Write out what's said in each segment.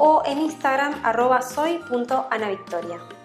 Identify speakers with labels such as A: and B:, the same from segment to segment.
A: o en Instagram arroba soy.anavictoria.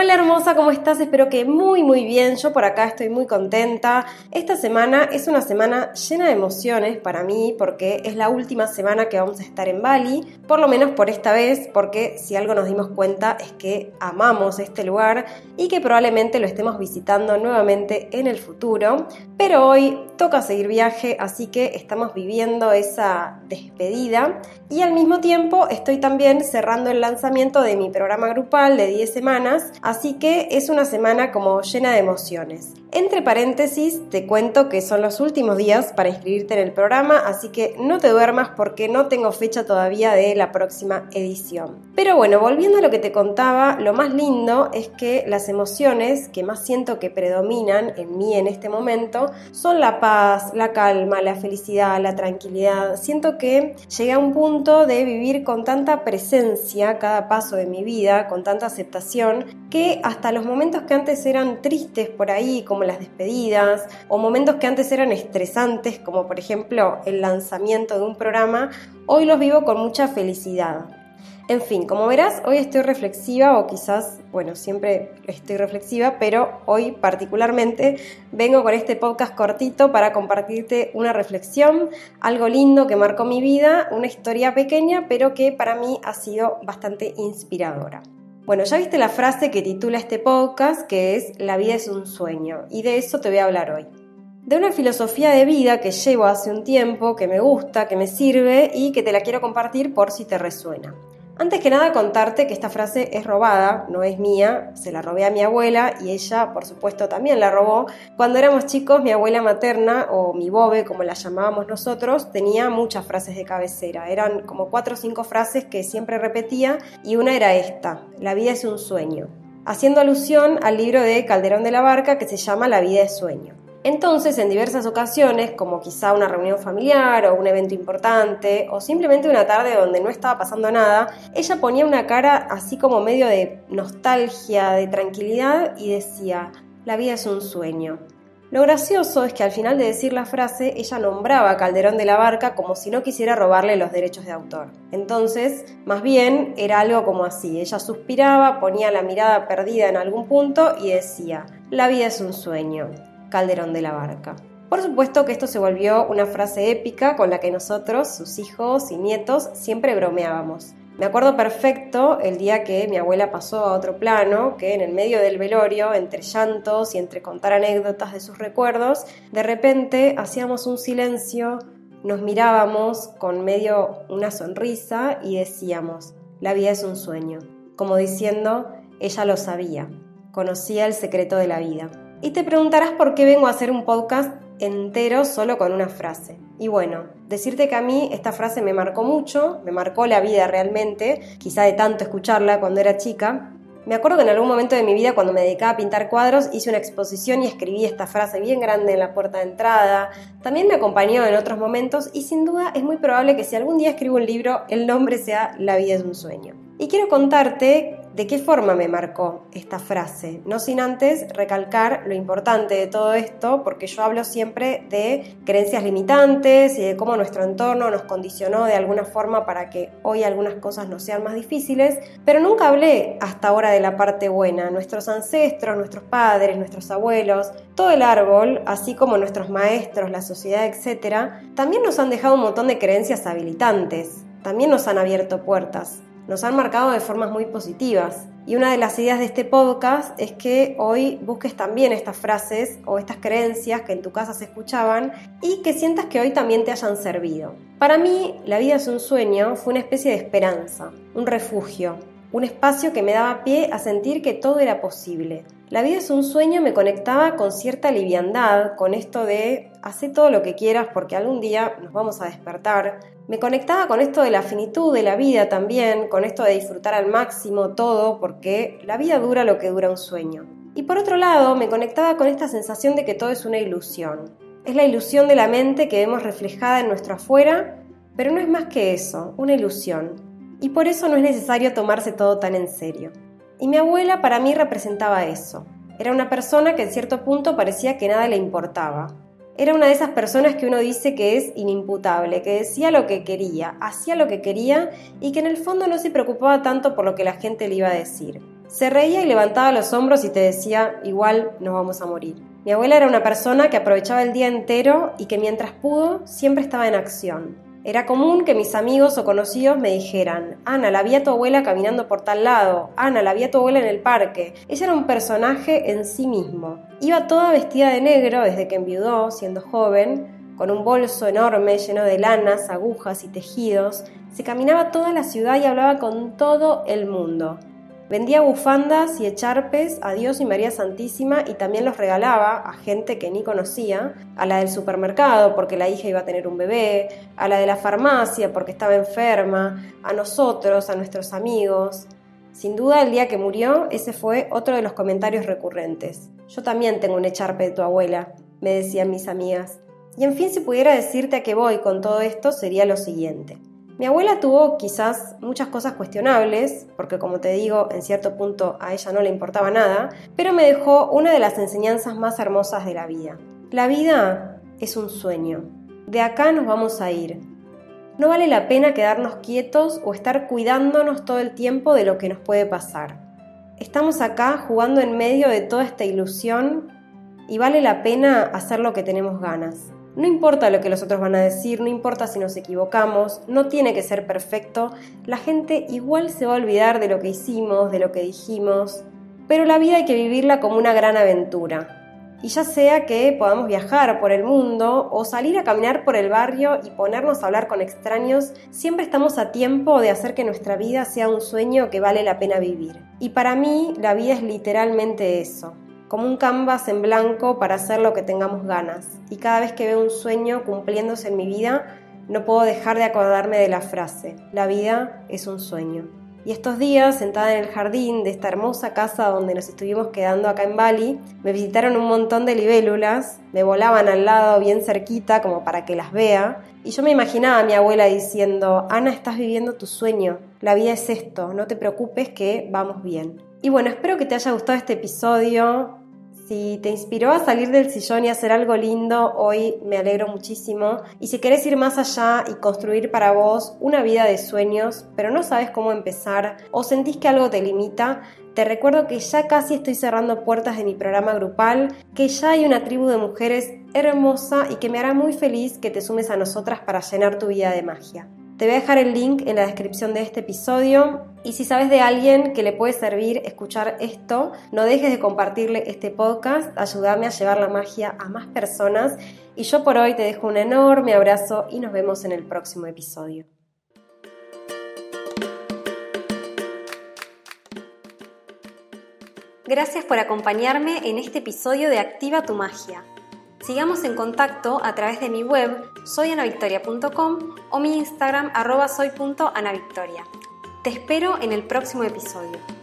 A: Hola hermosa, ¿cómo estás? Espero que muy muy bien. Yo por acá estoy muy contenta. Esta semana es una semana llena de emociones para mí porque es la última semana que vamos a estar en Bali, por lo menos por esta vez, porque si algo nos dimos cuenta es que amamos este lugar y que probablemente lo estemos visitando nuevamente en el futuro. Pero hoy toca seguir viaje, así que estamos viviendo esa despedida y al mismo tiempo estoy también cerrando el lanzamiento de mi programa grupal de 10 semanas Así que es una semana como llena de emociones. Entre paréntesis, te cuento que son los últimos días para inscribirte en el programa, así que no te duermas porque no tengo fecha todavía de la próxima edición. Pero bueno, volviendo a lo que te contaba, lo más lindo es que las emociones que más siento que predominan en mí en este momento son la paz, la calma, la felicidad, la tranquilidad. Siento que llegué a un punto de vivir con tanta presencia cada paso de mi vida, con tanta aceptación, que hasta los momentos que antes eran tristes por ahí, como las despedidas, o momentos que antes eran estresantes, como por ejemplo el lanzamiento de un programa, hoy los vivo con mucha felicidad. En fin, como verás, hoy estoy reflexiva o quizás, bueno, siempre estoy reflexiva, pero hoy particularmente vengo con este podcast cortito para compartirte una reflexión, algo lindo que marcó mi vida, una historia pequeña, pero que para mí ha sido bastante inspiradora. Bueno, ya viste la frase que titula este podcast, que es La vida es un sueño, y de eso te voy a hablar hoy. De una filosofía de vida que llevo hace un tiempo, que me gusta, que me sirve y que te la quiero compartir por si te resuena. Antes que nada contarte que esta frase es robada, no es mía, se la robé a mi abuela y ella por supuesto también la robó. Cuando éramos chicos mi abuela materna o mi bobe como la llamábamos nosotros tenía muchas frases de cabecera, eran como cuatro o cinco frases que siempre repetía y una era esta, la vida es un sueño, haciendo alusión al libro de Calderón de la Barca que se llama La vida es sueño. Entonces, en diversas ocasiones, como quizá una reunión familiar o un evento importante, o simplemente una tarde donde no estaba pasando nada, ella ponía una cara así como medio de nostalgia, de tranquilidad y decía, la vida es un sueño. Lo gracioso es que al final de decir la frase, ella nombraba a Calderón de la Barca como si no quisiera robarle los derechos de autor. Entonces, más bien, era algo como así. Ella suspiraba, ponía la mirada perdida en algún punto y decía, la vida es un sueño. Calderón de la Barca. Por supuesto que esto se volvió una frase épica con la que nosotros, sus hijos y nietos, siempre bromeábamos. Me acuerdo perfecto el día que mi abuela pasó a otro plano, que en el medio del velorio, entre llantos y entre contar anécdotas de sus recuerdos, de repente hacíamos un silencio, nos mirábamos con medio una sonrisa y decíamos, la vida es un sueño, como diciendo, ella lo sabía, conocía el secreto de la vida. Y te preguntarás por qué vengo a hacer un podcast entero solo con una frase. Y bueno, decirte que a mí esta frase me marcó mucho, me marcó la vida realmente, quizá de tanto escucharla cuando era chica. Me acuerdo que en algún momento de mi vida, cuando me dedicaba a pintar cuadros, hice una exposición y escribí esta frase bien grande en la puerta de entrada. También me acompañó en otros momentos y sin duda es muy probable que si algún día escribo un libro, el nombre sea La vida es un sueño. Y quiero contarte ¿De qué forma me marcó esta frase? No sin antes recalcar lo importante de todo esto, porque yo hablo siempre de creencias limitantes y de cómo nuestro entorno nos condicionó de alguna forma para que hoy algunas cosas no sean más difíciles, pero nunca hablé hasta ahora de la parte buena. Nuestros ancestros, nuestros padres, nuestros abuelos, todo el árbol, así como nuestros maestros, la sociedad, etc., también nos han dejado un montón de creencias habilitantes, también nos han abierto puertas nos han marcado de formas muy positivas. Y una de las ideas de este podcast es que hoy busques también estas frases o estas creencias que en tu casa se escuchaban y que sientas que hoy también te hayan servido. Para mí, la vida es un sueño fue una especie de esperanza, un refugio, un espacio que me daba pie a sentir que todo era posible, La vida es un sueño me conectaba con cierta liviandad, con esto de hacer todo lo que quieras porque algún día nos vamos a despertar. Me conectaba con esto de la finitud de la vida también, con esto de disfrutar al máximo todo porque la vida dura lo que dura un sueño. Y por otro lado, me conectaba con esta sensación de que todo es una ilusión. Es la ilusión de la mente que vemos reflejada en nuestro afuera, pero no es más que eso, una ilusión. Y por eso no es necesario tomarse todo tan en serio. Y mi abuela para mí representaba eso. Era una persona que en cierto punto parecía que nada le importaba. Era una de esas personas que uno dice que es inimputable, que decía lo que quería, hacía lo que quería y que en el fondo no se preocupaba tanto por lo que la gente le iba a decir. Se reía y levantaba los hombros y te decía, igual nos vamos a morir. Mi abuela era una persona que aprovechaba el día entero y que mientras pudo siempre estaba en acción. Era común que mis amigos o conocidos me dijeran, Ana, la vi a tu abuela caminando por tal lado, Ana, la vi a tu abuela en el parque. Ella era un personaje en sí mismo. Iba toda vestida de negro desde que enviudó, siendo joven, con un bolso enorme lleno de lanas, agujas y tejidos. Se caminaba toda la ciudad y hablaba con todo el mundo. Vendía bufandas y echarpes a Dios y María Santísima y también los regalaba a gente que ni conocía, a la del supermercado porque la hija iba a tener un bebé, a la de la farmacia porque estaba enferma, a nosotros, a nuestros amigos. Sin duda el día que murió ese fue otro de los comentarios recurrentes. Yo también tengo un echarpe de tu abuela, me decían mis amigas. Y en fin, si pudiera decirte a qué voy con todo esto, sería lo siguiente. Mi abuela tuvo quizás muchas cosas cuestionables, porque como te digo, en cierto punto a ella no le importaba nada, pero me dejó una de las enseñanzas más hermosas de la vida. La vida es un sueño. De acá nos vamos a ir. No vale la pena quedarnos quietos o estar cuidándonos todo el tiempo de lo que nos puede pasar. Estamos acá jugando en medio de toda esta ilusión y vale la pena hacer lo que tenemos ganas. No importa lo que los otros van a decir, no importa si nos equivocamos, no tiene que ser perfecto, la gente igual se va a olvidar de lo que hicimos, de lo que dijimos, pero la vida hay que vivirla como una gran aventura. Y ya sea que podamos viajar por el mundo o salir a caminar por el barrio y ponernos a hablar con extraños, siempre estamos a tiempo de hacer que nuestra vida sea un sueño que vale la pena vivir. Y para mí la vida es literalmente eso, como un canvas en blanco para hacer lo que tengamos ganas. Y cada vez que veo un sueño cumpliéndose en mi vida, no puedo dejar de acordarme de la frase, la vida es un sueño. Y estos días, sentada en el jardín de esta hermosa casa donde nos estuvimos quedando acá en Bali, me visitaron un montón de libélulas, me volaban al lado bien cerquita como para que las vea, y yo me imaginaba a mi abuela diciendo, Ana, estás viviendo tu sueño, la vida es esto, no te preocupes que vamos bien. Y bueno, espero que te haya gustado este episodio. Si te inspiró a salir del sillón y hacer algo lindo, hoy me alegro muchísimo. Y si querés ir más allá y construir para vos una vida de sueños, pero no sabes cómo empezar o sentís que algo te limita, te recuerdo que ya casi estoy cerrando puertas de mi programa grupal, que ya hay una tribu de mujeres hermosa y que me hará muy feliz que te sumes a nosotras para llenar tu vida de magia. Te voy a dejar el link en la descripción de este episodio y si sabes de alguien que le puede servir escuchar esto, no dejes de compartirle este podcast, ayúdame a llevar la magia a más personas y yo por hoy te dejo un enorme abrazo y nos vemos en el próximo episodio. Gracias por acompañarme en este episodio de Activa tu Magia. Sigamos en contacto a través de mi web soyanavictoria.com o mi Instagram arroba soy.anavictoria. Te espero en el próximo episodio.